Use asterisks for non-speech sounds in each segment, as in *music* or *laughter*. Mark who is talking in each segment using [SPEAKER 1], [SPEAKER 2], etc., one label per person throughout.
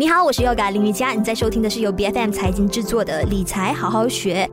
[SPEAKER 1] 你好，我是 Yoga 林瑜伽，你在收听的是由 BFM 财经制作的理财好好学。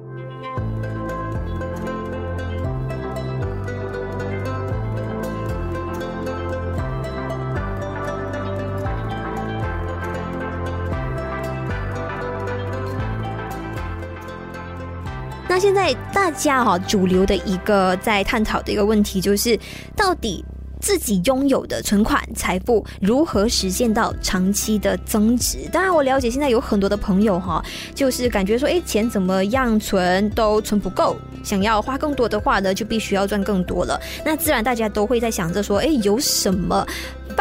[SPEAKER 1] 那现在大家哈主流的一个在探讨的一个问题就是，到底自己拥有的存款财富如何实现到长期的增值？当然，我了解现在有很多的朋友哈，就是感觉说，哎，钱怎么样存都存不够，想要花更多的话呢，就必须要赚更多了。那自然大家都会在想着说，哎，有什么？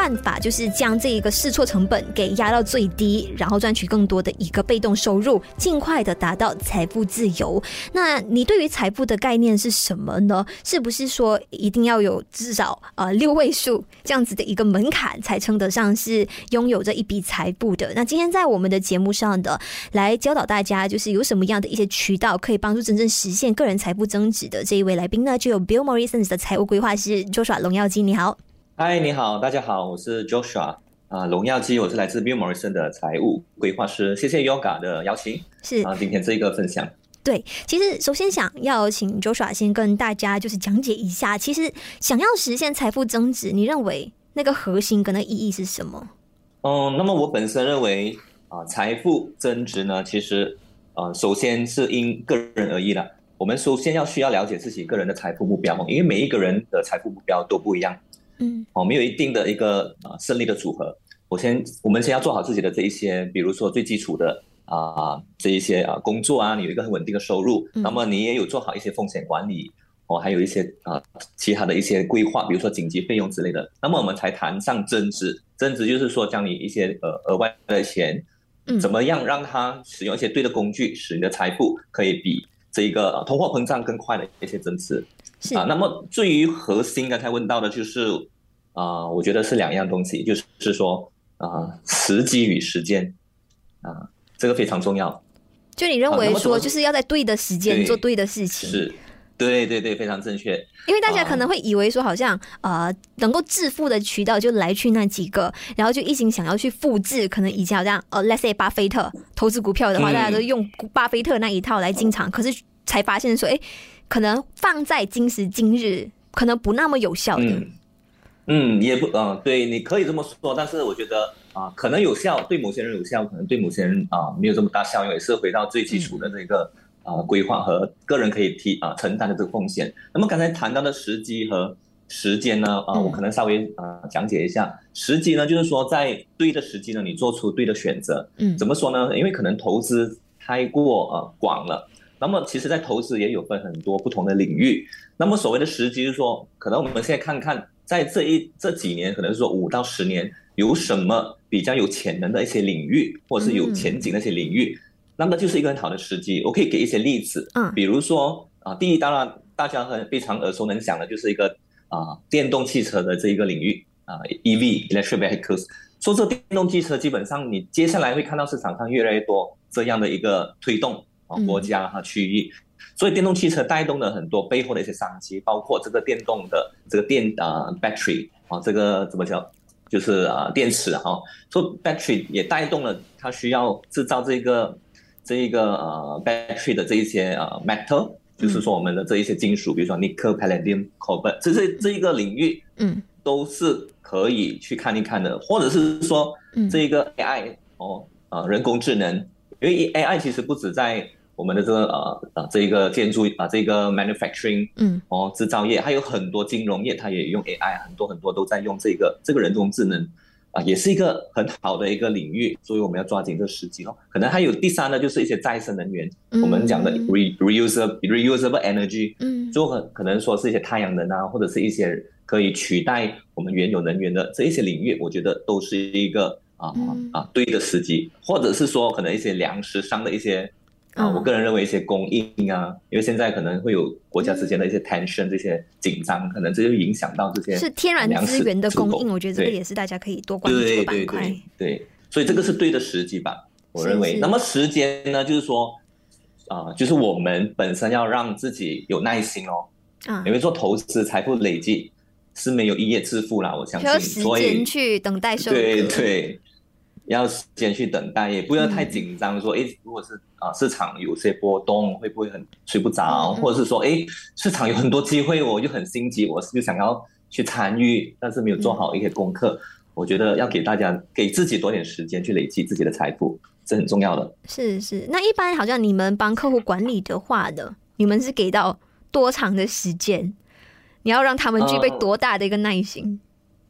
[SPEAKER 1] 办法就是将这一个试错成本给压到最低，然后赚取更多的一个被动收入，尽快的达到财富自由。那你对于财富的概念是什么呢？是不是说一定要有至少呃六位数这样子的一个门槛才称得上是拥有这一笔财富的？那今天在我们的节目上的来教导大家，就是有什么样的一些渠道可以帮助真正实现个人财富增值的这一位来宾呢？就有 Bill Morrison 的财务规划师 Joshua 龙耀基，你好。
[SPEAKER 2] 嗨，你好，大家好，我是 Joshua 啊，荣耀基，我是来自 Bill Morrison 的财务规划师，谢谢 Yoga 的邀请，
[SPEAKER 1] 是。
[SPEAKER 2] 啊，今天这一个分享，
[SPEAKER 1] 对，其实首先想要请 Joshua 先跟大家就是讲解一下，其实想要实现财富增值，你认为那个核心跟那意义是什么？
[SPEAKER 2] 嗯，那么我本身认为啊，财富增值呢，其实呃，首先是因个人而异的，我们首先要需要了解自己个人的财富目标，因为每一个人的财富目标都不一样。
[SPEAKER 1] 嗯，
[SPEAKER 2] 哦，没有一定的一个啊胜利的组合。我先，我们先要做好自己的这一些，比如说最基础的啊这一些啊工作啊，你有一个很稳定的收入，那么你也有做好一些风险管理，哦，还有一些啊其他的一些规划，比如说紧急费用之类的，那么我们才谈上增值。增值就是说，将你一些呃额外的钱，怎么样让它使用一些对的工具，使你的财富可以比这一个通货膨胀更快的一些增值。啊，那么至于核心，刚才问到的就是，啊、呃，我觉得是两样东西，就是说，啊、呃，时机与时间，啊、呃，这个非常重要。
[SPEAKER 1] 就你认为说，就是要在对的时间做对的事情，
[SPEAKER 2] 是，对对对，非常正确。
[SPEAKER 1] 因为大家可能会以为说，好像呃，能够致富的渠道就来去那几个，然后就一心想要去复制，可能以前好像呃，let's say 巴菲特投资股票的话，嗯、大家都用巴菲特那一套来进场，可是才发现说，哎。可能放在今时今日，可能不那么有效的。
[SPEAKER 2] 嗯，嗯也不，嗯，对，你可以这么说，但是我觉得啊，可能有效，对某些人有效，可能对某些人啊没有这么大效用，也是回到最基础的这个、嗯、啊规划和个人可以提啊承担的这个风险。那么刚才谈到的时机和时间呢，啊，我可能稍微啊讲解一下。嗯、时机呢，就是说在对的时机呢，你做出对的选择。嗯，怎么说呢？因为可能投资太过呃广了。那么，其实，在投资也有分很多不同的领域。那么，所谓的时机，就是说，可能我们现在看看，在这一这几年，可能是说五到十年，有什么比较有潜能的一些领域，或者是有前景的一些领域，那么就是一个很好的时机。我可以给一些例子，嗯，比如说啊，第一，当然大家很非常耳熟能详的，就是一个啊电动汽车的这一个领域啊，EV（Electric Vehicles）。说这电动汽车，基本上你接下来会看到市场上越来越多这样的一个推动。啊，国家和区域，所以电动汽车带动了很多背后的一些商机，包括这个电动的这个电啊、uh, battery 啊，这个怎么讲，就是啊电池哈，所以 battery 也带动了它需要制造这个这一个呃 battery 的这一些呃 metal，就是说我们的这一些金属，比如说 nickel、palladium、cobalt，这这这一个领域，嗯，都是可以去看一看的，或者是说这一个 AI 哦，呃人工智能，因为 AI 其实不止在我们的这个呃呃这一个建筑啊、呃，这个 manufacturing，嗯，哦，制造业还有很多金融业，它也用 AI，很多很多都在用这个这个人工智能，啊、呃，也是一个很好的一个领域，所以我们要抓紧这个时机咯。可能还有第三呢，就是一些再生能源，嗯、我们讲的 re reusable reusable energy，嗯，就很可能说是一些太阳能啊，或者是一些可以取代我们原有能源的这一些领域，我觉得都是一个啊、呃、啊对的时机，或者是说可能一些粮食上的一些。啊，我个人认为一些供应啊，因为现在可能会有国家之间的一些 tension，这些紧张，可能这就影响到这些是
[SPEAKER 1] 天然资源的供应。我觉得这个也是大家可以多关注的板块。对对对，
[SPEAKER 2] 对，所以这个是对的时机吧，我认为。那么时间呢，就是说啊，就是我们本身要让自己有耐心哦。啊，因为做投资财富累积是没有一夜致富啦，我相信。
[SPEAKER 1] 需要时间去等待收获。
[SPEAKER 2] 对对。要时间去等待，也不要太紧张。说，诶，如果是啊市场有些波动，会不会很睡不着？或者是说，诶，市场有很多机会，我就很心急，我是就想要去参与，但是没有做好一些功课。我觉得要给大家给自己多点时间去累积自己的财富，这很重要的。
[SPEAKER 1] 是是，那一般好像你们帮客户管理的话的，你们是给到多长的时间？你要让他们具备多大的一个耐心？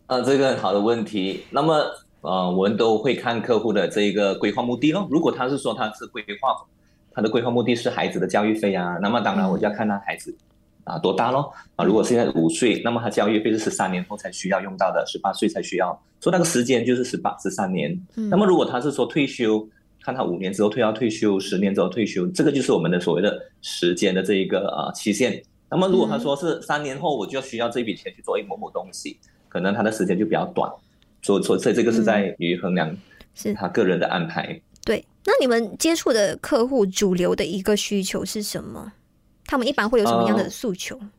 [SPEAKER 2] 呃，呃，这个很好的问题。那么。呃，我们都会看客户的这一个规划目的咯。如果他是说他是规划，他的规划目的是孩子的教育费啊，那么当然我就要看他孩子啊多大咯。啊，如果现在五岁，那么他教育费是十三年后才需要用到的，十八岁才需要，所以那个时间就是十八十三年。那么如果他是说退休，看他五年之后退要退休，十年之后退休，这个就是我们的所谓的时间的这一个呃期限。那么如果他说是三年后我就要需要这笔钱去做一某某东西，可能他的时间就比较短。所所以，这个是在于衡量是他个人的安排。
[SPEAKER 1] 嗯、对，那你们接触的客户主流的一个需求是什么？他们一般会有什么样的诉求？呃、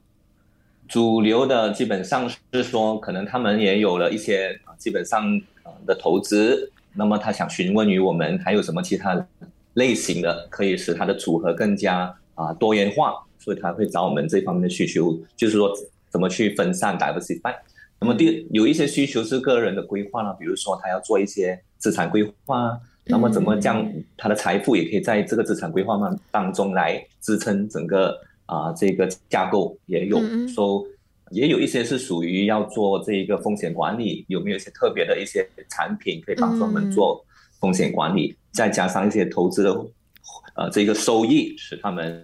[SPEAKER 2] 主流的基本上是说，可能他们也有了一些基本上的投资，那么他想询问于我们还有什么其他类型的可以使他的组合更加啊多元化，所以他会找我们这方面的需求，就是说怎么去分散 diversify。那么第有一些需求是个人的规划了，比如说他要做一些资产规划，那么怎么将他的财富也可以在这个资产规划当当中来支撑整个啊、呃、这个架构也有，说也有一些是属于要做这一个风险管理，有没有一些特别的一些产品可以帮助我们做风险管理，再加上一些投资的呃这个收益，使他们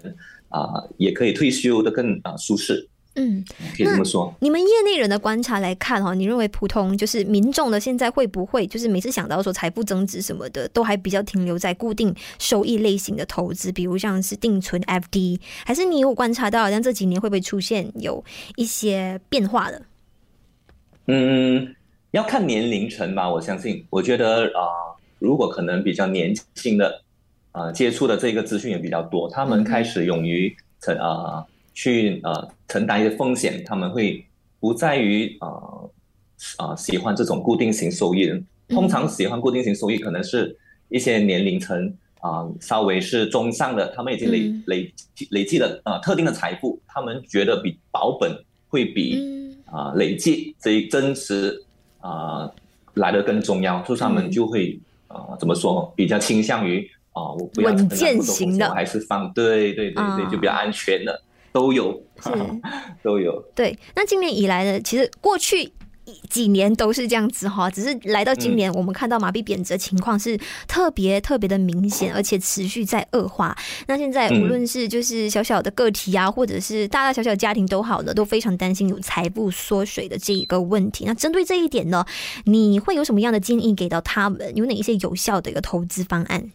[SPEAKER 2] 啊、呃、也可以退休的更啊、呃、舒适。
[SPEAKER 1] 嗯，
[SPEAKER 2] 可以这么说。
[SPEAKER 1] 你们业内人的观察来看哈，你认为普通就是民众的现在会不会就是每次想到说财富增值什么的，都还比较停留在固定收益类型的投资，比如像是定存 FD，还是你有观察到，好像这几年会不会出现有一些变化的？
[SPEAKER 2] 嗯，要看年龄层吧。我相信，我觉得啊、呃，如果可能比较年轻的啊、呃，接触的这个资讯也比较多，他们开始勇于成啊。呃去呃承担一些风险，他们会不在于呃呃喜欢这种固定型收益。通常喜欢固定型收益，可能是一些年龄层啊、呃、稍微是中上的，他们已经累累累积了呃特定的财富，他们觉得比保本会比啊、呃、累计这一增值啊、呃、来的更重要，所以他们就会啊、呃、怎么说比较倾向于啊、呃、我不要
[SPEAKER 1] 稳健型的，
[SPEAKER 2] 还是放对对对对，就比较安全的。都有，是 *laughs* 都有。
[SPEAKER 1] 对，那今年以来呢，其实过去几年都是这样子哈，只是来到今年，我们看到麻痹贬值的情况是特别特别的明显，而且持续在恶化。那现在无论是就是小小的个体啊，或者是大大小小家庭都好了，都非常担心有财富缩水的这一个问题。那针对这一点呢，你会有什么样的建议给到他们？有哪一些有效的一个投资方案？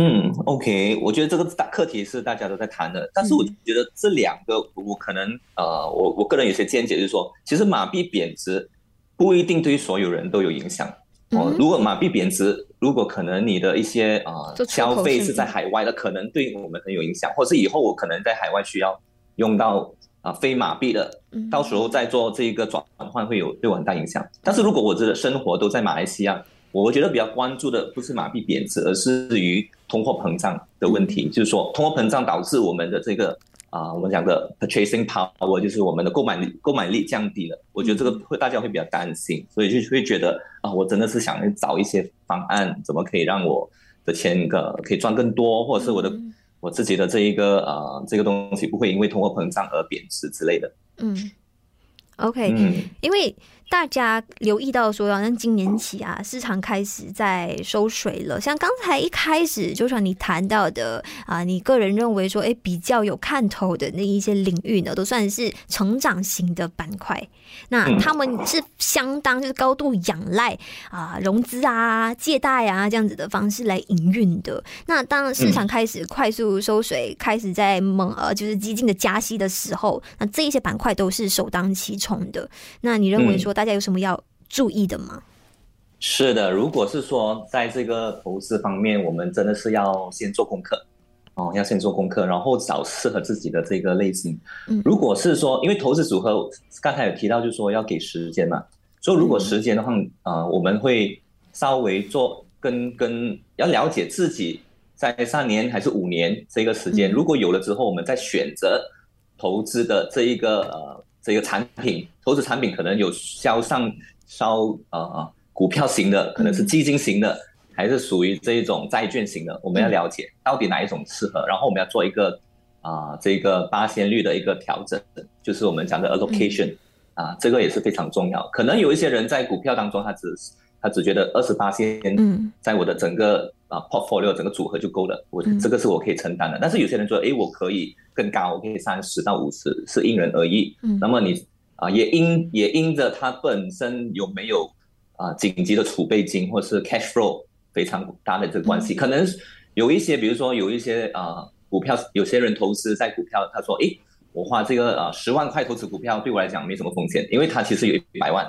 [SPEAKER 2] 嗯，OK，我觉得这个大课题是大家都在谈的，但是我觉得这两个我可能呃，我我个人有些见解，就是说，其实马币贬值不一定对所有人都有影响。哦、呃，如果马币贬值，如果可能你的一些呃消费是在海外的，可能对我们很有影响，或者是以后我可能在海外需要用到啊、呃、非马币的，到时候再做这个转换会有对我很大影响。但是如果我的生活都在马来西亚。我觉得比较关注的不是马币贬值，而是于通货膨胀的问题。就是说，通货膨胀导致我们的这个啊，我们讲的 purchasing power，就是我们的购买力购买力降低了。我觉得这个会大家会比较担心，所以就会觉得啊，我真的是想找一些方案，怎么可以让我的钱个可以赚更多，或者是我的我自己的这一个啊这个东西不会因为通货膨胀而贬值之类的。嗯
[SPEAKER 1] ，OK，嗯，因为。大家留意到说，好像今年起啊，市场开始在收水了。像刚才一开始，就像你谈到的啊，你个人认为说，哎，比较有看头的那一些领域呢，都算是成长型的板块。那他们是相当就是高度仰赖啊融资啊、借贷啊这样子的方式来营运的。那当市场开始快速收水，开始在猛呃就是激进的加息的时候，那这一些板块都是首当其冲的。那你认为说？大家有什么要注意的吗？
[SPEAKER 2] 是的，如果是说在这个投资方面，我们真的是要先做功课。哦，要先做功课，然后找适合自己的这个类型。嗯，如果是说，因为投资组合刚才有提到，就是说要给时间嘛，所以如果时间的话，啊、嗯。呃，我们会稍微做跟跟要了解自己在三年还是五年这个时间，如果有了之后，我们再选择投资的这一个呃这个产品，投资产品可能有销上销呃股票型的，可能是基金型的，还是属于这一种债券型的，我们要了解到底哪一种适合，然后我们要做一个啊这个八仙率的一个调整，就是我们讲的 allocation。啊，这个也是非常重要。可能有一些人在股票当中，他只他只觉得二十八仙，在我的整个啊 portfolio 整个组合就够了，我这个是我可以承担的。但是有些人说，哎，我可以更高，我可以三十到五十，是因人而异。那么你啊，也因也因着他本身有没有啊紧急的储备金，或是 cash flow 非常大的这个关系。可能有一些，比如说有一些啊股票，有些人投资在股票，他说，哎。我花这个呃十万块投资股票，对我来讲没什么风险，因为他其实有一百万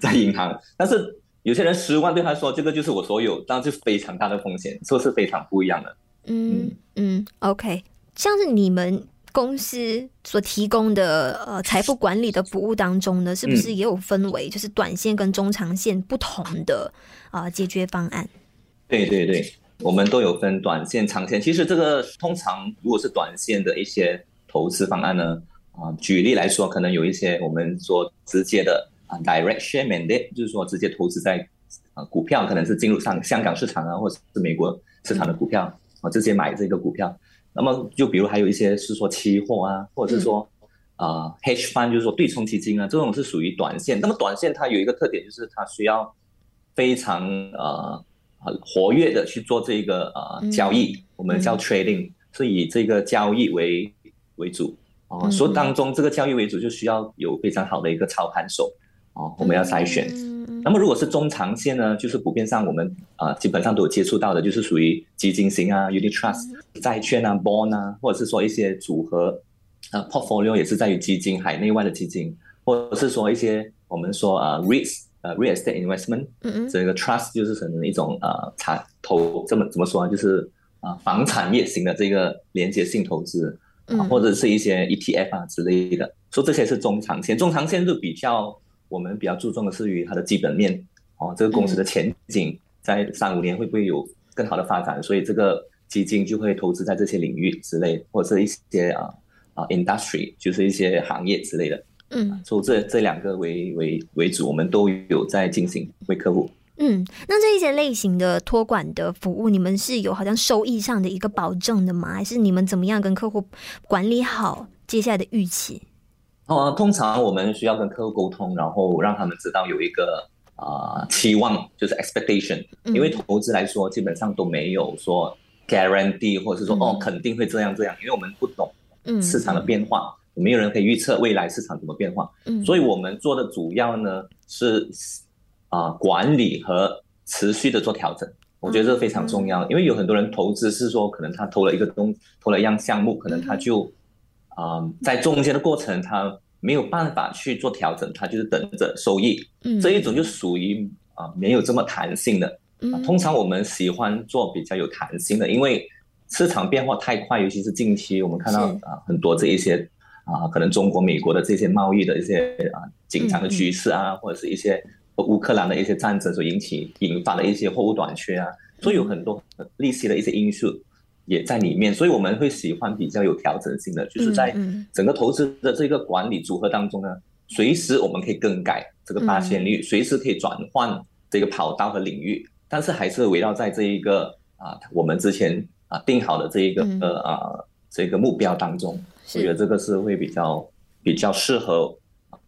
[SPEAKER 2] 在银行。但是有些人十万对他说，这个就是我所有，当然就非常大的风险，这是非常不一样的。
[SPEAKER 1] 嗯嗯，OK，像是你们公司所提供的呃财富管理的服务当中呢，是不是也有分为就是短线跟中长线不同的啊、呃、解决方案？
[SPEAKER 2] 对对对，我们都有分短线、长线。其实这个通常如果是短线的一些。投资方案呢？啊，举例来说，可能有一些我们说直接的啊，direct share mandate，就是说直接投资在啊股票，可能是进入上香港市场啊，或者是美国市场的股票啊，直接买这个股票。那么就比如还有一些是说期货啊，或者是说啊 hedge fund，就是说对冲基金啊，这种是属于短线。那么短线它有一个特点，就是它需要非常呃活跃的去做这个呃交易，我们叫 trading，是以这个交易为为主哦，所以当中这个交易为主，就需要有非常好的一个操盘手哦，我们要筛选。那么如果是中长线呢，就是普遍上我们啊基本上都有接触到的，就是属于基金型啊，unit trust、债券啊，bond 啊，或者是说一些组合啊，portfolio 也是在于基金海内外的基金，或者是说一些我们说啊，REITs 呃，real estate investment，这个 trust 就是可能一种呃产投这么怎么说啊，就是啊房产业型的这个连接性投资。或者是一些 ETF 啊之类的，说这些是中长线，中长线就比较我们比较注重的是于它的基本面哦，这个公司的前景在三五年会不会有更好的发展，所以这个基金就会投资在这些领域之类，或者是一些啊啊 industry 就是一些行业之类的，嗯，所以这这两个为为为主，我们都有在进行为客户。
[SPEAKER 1] 嗯，那这一些类型的托管的服务，你们是有好像收益上的一个保证的吗？还是你们怎么样跟客户管理好接下来的预期？
[SPEAKER 2] 哦，通常我们需要跟客户沟通，然后让他们知道有一个啊、呃、期望，就是 expectation。因为投资来说，基本上都没有说 guarantee，或者是说、嗯、哦肯定会这样这样，因为我们不懂市场的变化，嗯、没有人可以预测未来市场怎么变化。嗯，所以我们做的主要呢是。啊，管理和持续的做调整，我觉得这非常重要。因为有很多人投资是说，可能他投了一个东，投了一样项目，可能他就啊，在中间的过程它没有办法去做调整，它就是等着收益。这一种就属于啊没有这么弹性的。通常我们喜欢做比较有弹性的，因为市场变化太快，尤其是近期我们看到啊很多这一些啊，可能中国、美国的这些贸易的一些啊紧张的局势啊，或者是一些。乌克兰的一些战争所引起引发的一些货物短缺啊，所以有很多利息的一些因素也在里面，所以我们会喜欢比较有调整性的，就是在整个投资的这个管理组合当中呢，随时我们可以更改这个发现率，随时可以转换这个跑道和领域，但是还是围绕在这一个啊我们之前啊定好的这一个呃啊这个目标当中，我觉得这个是会比较比较适合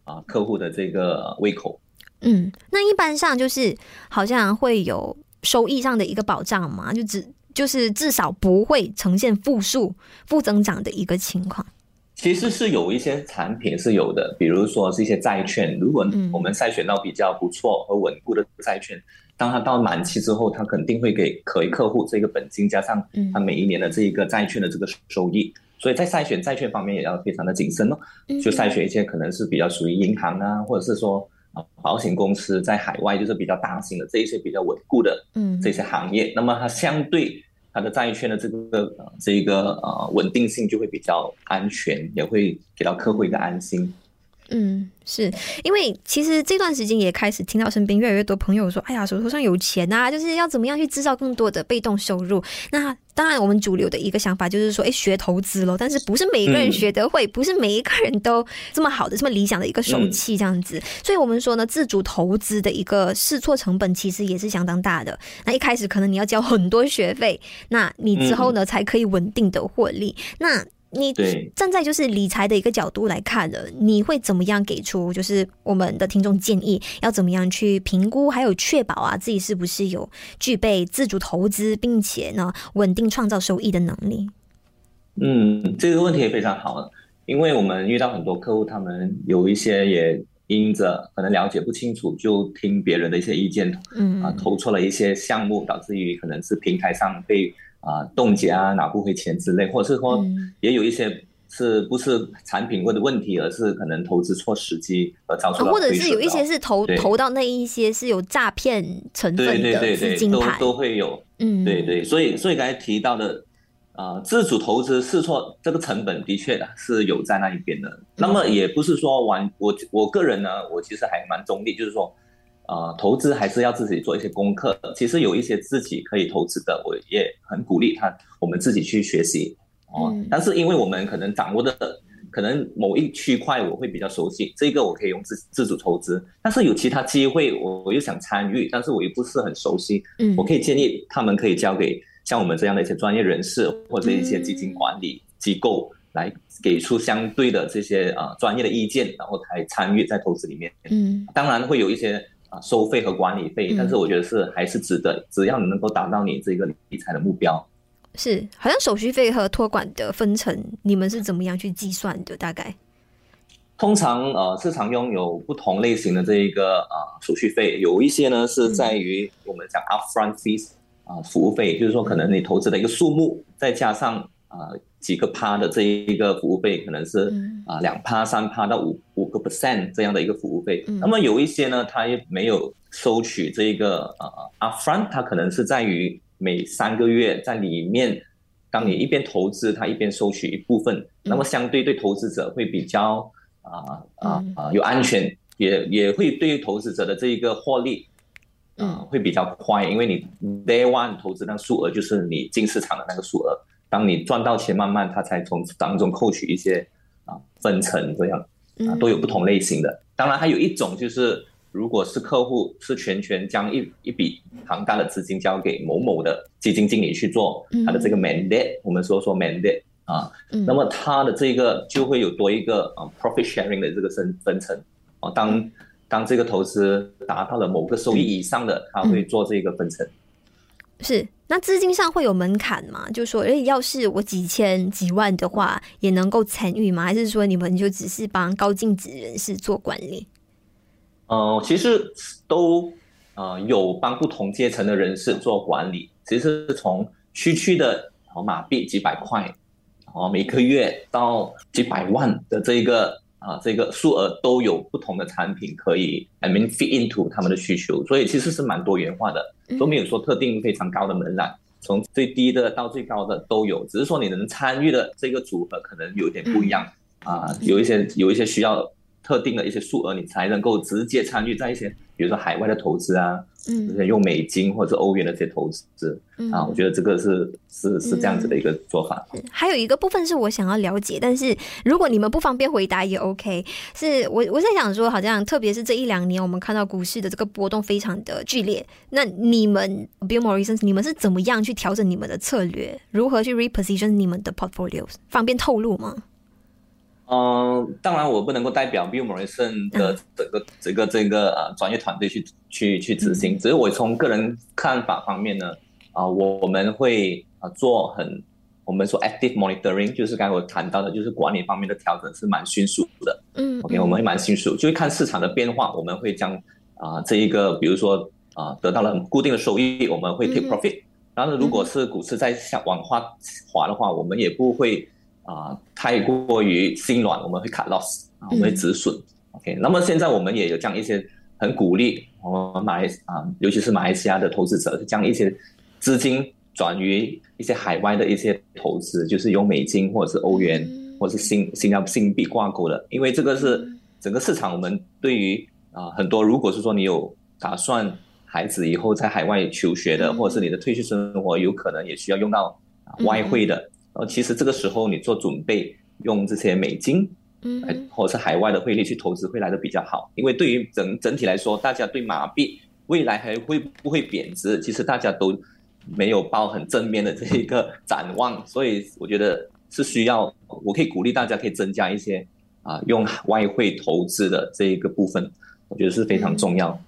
[SPEAKER 2] 啊客户的这个胃口。
[SPEAKER 1] 嗯，那一般上就是好像会有收益上的一个保障嘛，就只就是至少不会呈现负数、负增长的一个情况。
[SPEAKER 2] 其实是有一些产品是有的，比如说是一些债券，如果我们筛选到比较不错和稳固的债券，当它到满期之后，它肯定会给可以客户这个本金加上它每一年的这一个债券的这个收益。所以在筛选债券方面也要非常的谨慎哦，就筛选一些可能是比较属于银行啊，或者是说啊。保险公司在海外就是比较大型的这一些比较稳固的，嗯，这些行业，嗯、那么它相对它的债券的这个这一个呃稳定性就会比较安全，也会给到客户一个安心。
[SPEAKER 1] 嗯，是因为其实这段时间也开始听到身边越来越多朋友说：“哎呀，手头上有钱啊，就是要怎么样去制造更多的被动收入。”那当然，我们主流的一个想法就是说：“哎，学投资喽。”但是不是每一个人学得会，嗯、不是每一个人都这么好的、这么理想的一个手气这样子。嗯、所以我们说呢，自主投资的一个试错成本其实也是相当大的。那一开始可能你要交很多学费，那你之后呢、嗯、才可以稳定的获利。那你站在就是理财的一个角度来看的，你会怎么样给出就是我们的听众建议，要怎么样去评估，还有确保啊自己是不是有具备自主投资，并且呢稳定创造收益的能力？
[SPEAKER 2] 嗯，这个问题也非常好，因为我们遇到很多客户，他们有一些也因着可能了解不清楚，就听别人的一些意见，嗯啊投错了一些项目，导致于可能是平台上被。啊，冻结啊，拿不回钱之类，或者是说，也有一些是不是产品或者问题，而是可能投资错时机而造成的，或者
[SPEAKER 1] 是有一些是投投到那一些是有诈骗成分的对对对对，
[SPEAKER 2] 都都会有。嗯，对对，所以所以刚才提到的，啊，自主投资试错这个成本的确的是有在那一边的。那么也不是说完，我我个人呢，我其实还蛮中立，就是说。呃，投资还是要自己做一些功课。其实有一些自己可以投资的，我也很鼓励他，我们自己去学习哦。嗯、但是因为我们可能掌握的可能某一区块我会比较熟悉，这个我可以用自自主投资。但是有其他机会，我我又想参与，但是我又不是很熟悉。嗯，我可以建议他们可以交给像我们这样的一些专业人士或者一些基金管理机构来给出相对的这些呃专业的意见，然后才参与在投资里面。嗯，当然会有一些。啊，收费和管理费，但是我觉得是还是值得，嗯、只要你能够达到你这个理财的目标。
[SPEAKER 1] 是，好像手续费和托管的分成，你们是怎么样去计算的？大概？
[SPEAKER 2] 通常呃，市场拥有不同类型的这一个啊、呃、手续费，有一些呢是在于我们讲 upfront fees 啊、呃、服务费，就是说可能你投资的一个数目，再加上啊。呃几个趴的这一个服务费，可能是啊两趴三趴到五 percent 这样的一个服务费。嗯、那么有一些呢，它也没有收取这一个呃 upfront，它可能是在于每三个月在里面，当你一边投资，它一边收取一部分。嗯、那么相对对投资者会比较啊啊啊有安全，嗯、也也会对于投资者的这一个获利啊、呃、会比较快，因为你 day one 投资那个数额就是你进市场的那个数额。当你赚到钱，慢慢他才从当中扣取一些啊分成，这样啊都有不同类型的。当然还有一种就是，如果是客户是全权将一一笔庞大的资金交给某某的基金经理去做他的这个 mandate，我们说说 mandate 啊，那么他的这个就会有多一个啊 profit sharing 的这个分分成啊。当当这个投资达到了某个收益以上的，他会做这个分成。
[SPEAKER 1] 是，那资金上会有门槛吗？就说，哎，要是我几千几万的话，也能够参与吗？还是说你们就只是帮高净值人士做管理？
[SPEAKER 2] 呃，其实都呃有帮不同阶层的人士做管理。其实是从区区的马币几百块，哦，每个月到几百万的这个。啊，这个数额都有不同的产品可以，I mean fit into 他们的需求，所以其实是蛮多元化的，都没有说特定非常高的门槛，从最低的到最高的都有，只是说你能参与的这个组合可能有点不一样啊，有一些有一些需要特定的一些数额，你才能够直接参与在一些。比如说海外的投资啊，嗯，用美金或者欧元的这些投资，嗯啊，我觉得这个是是是这样子的一个做法。
[SPEAKER 1] 还有一个部分是我想要了解，但是如果你们不方便回答也 OK。是我我在想说，好像特别是这一两年，我们看到股市的这个波动非常的剧烈。那你们 Bill Morrison，你们是怎么样去调整你们的策略？如何去 reposition 你们的 portfolios？方便透露吗？
[SPEAKER 2] 嗯，当然我不能够代表 Bill Morrison 的整个整个这个呃专业团队去去去执行，只是我从个人看法方面呢，啊，我我们会啊做很我们说 active monitoring，就是刚才我谈到的，就是管理方面的调整是蛮迅速的。嗯，OK，我们会蛮迅速，就会看市场的变化，我们会将啊这一个比如说啊得到了很固定的收益，我们会 take profit。然后如果是股市在向往下滑的话，我们也不会。啊，太过于心软，我们会 cut loss 啊，我们会止损。嗯、OK，那么现在我们也有这样一些很鼓励我们马来啊，尤其是马来西亚的投资者，将一些资金转于一些海外的一些投资，就是用美金或者是欧元，嗯、或者是新新加坡新币挂钩的，因为这个是整个市场，我们对于啊很多，如果是说你有打算孩子以后在海外求学的，或者是你的退休生活有可能也需要用到外汇的，呃，其实这个时候你做准备，用这些美金，嗯，或者是海外的汇率去投资会来的比较好，因为对于整整体来说，大家对马币未来还会不会贬值，其实大家都没有抱很正面的这一个展望，所以我觉得是需要，我可以鼓励大家可以增加一些啊用外汇投资的这一个部分，我觉得是非常重要。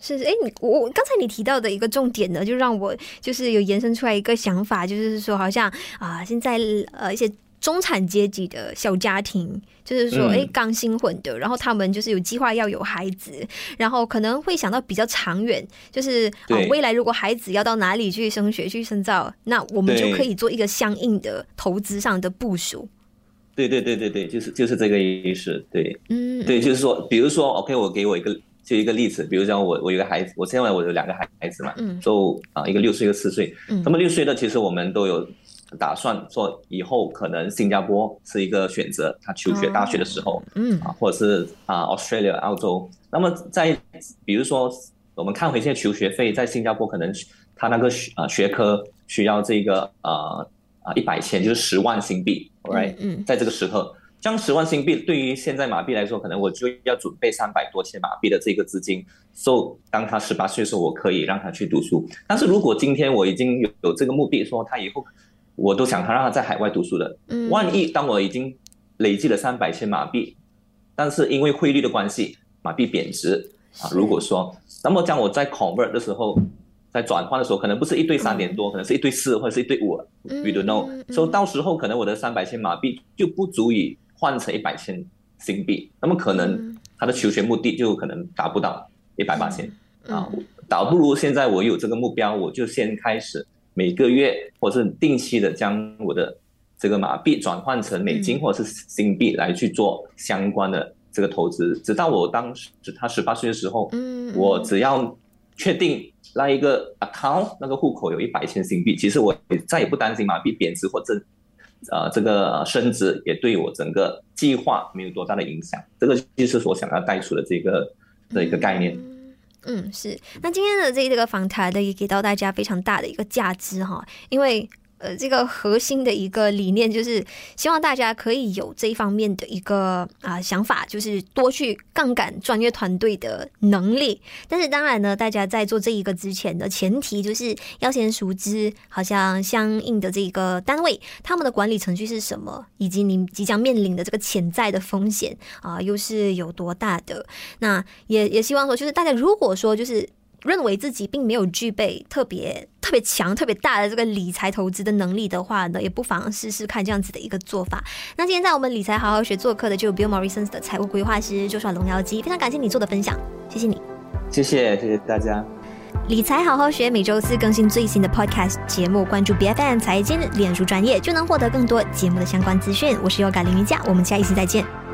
[SPEAKER 1] 是，哎，你我刚才你提到的一个重点呢，就让我就是有延伸出来一个想法，就是说好像啊现在呃一些。中产阶级的小家庭，就是说，哎，刚新婚的，然后他们就是有计划要有孩子，然后可能会想到比较长远，就是哦，未来如果孩子要到哪里去升学、去深造，那我们就可以做一个相应的投资上的部署。
[SPEAKER 2] 对对对对对，就是就是这个意思。对，嗯，对，就是说，比如说，OK，我给我一个就一个例子，比如讲我我有个孩子，我现在我有两个孩子嘛，嗯，就啊一个六岁一个四岁，嗯，那么六岁的其实我们都有。打算说以后可能新加坡是一个选择，他求学大学的时候，嗯啊，或者是啊 Australia 澳洲。那么在比如说我们看回现在求学费，在新加坡可能他那个学啊学科需要这个呃啊一百千，就是十万新币，right？嗯，在这个时刻，这样十万新币对于现在马币来说，可能我就要准备三百多千马币的这个资金。So 当他十八岁的时候，我可以让他去读书。但是如果今天我已经有有这个目的，说他以后。我都想他让他在海外读书的。万一当我已经累积了三百千马币，但是因为汇率的关系，马币贬值啊。如果说，那么将我在 convert 的时候，在转换的时候，可能不是一对三点多，可能是一对四或者是一对五。We don't know。所以到时候可能我的三百千马币就不足以换成一百千新币，那么可能他的求学目的就可能达不到一百八千啊。倒不如现在我有这个目标，我就先开始。每个月或是定期的将我的这个马币转换成美金或者是新币来去做相关的这个投资，直到我当时他十八岁的时候，我只要确定那一个 account 那个户口有一百千新币，其实我也再也不担心马币贬值或者呃这个升值，也对我整个计划没有多大的影响。这个就是我想要带出的这个的一个概念。
[SPEAKER 1] 嗯，是。那今天的这个访谈呢，也给到大家非常大的一个价值哈，因为。呃，这个核心的一个理念就是希望大家可以有这一方面的一个啊、想法，就是多去杠杆专业团队的能力。但是当然呢，大家在做这一个之前的前提就是要先熟知，好像相应的这个单位他们的管理程序是什么，以及您即将面临的这个潜在的风险啊、又是有多大的。那也也希望说，就是大家如果说就是。认为自己并没有具备特别特别强、特别大的这个理财投资的能力的话呢，也不妨试试看这样子的一个做法。那今天在我们理财好好学做客的就有 Bill Morrison 的财务规划师周龙妖姬，非常感谢你做的分享，谢谢你，
[SPEAKER 2] 谢谢谢谢大家。
[SPEAKER 1] 理财好好学每周四更新最新的 Podcast 节目，关注 BFM 财经脸书专业就能获得更多节目的相关资讯。我是 Yoga 林瑜伽，我们下一次再见。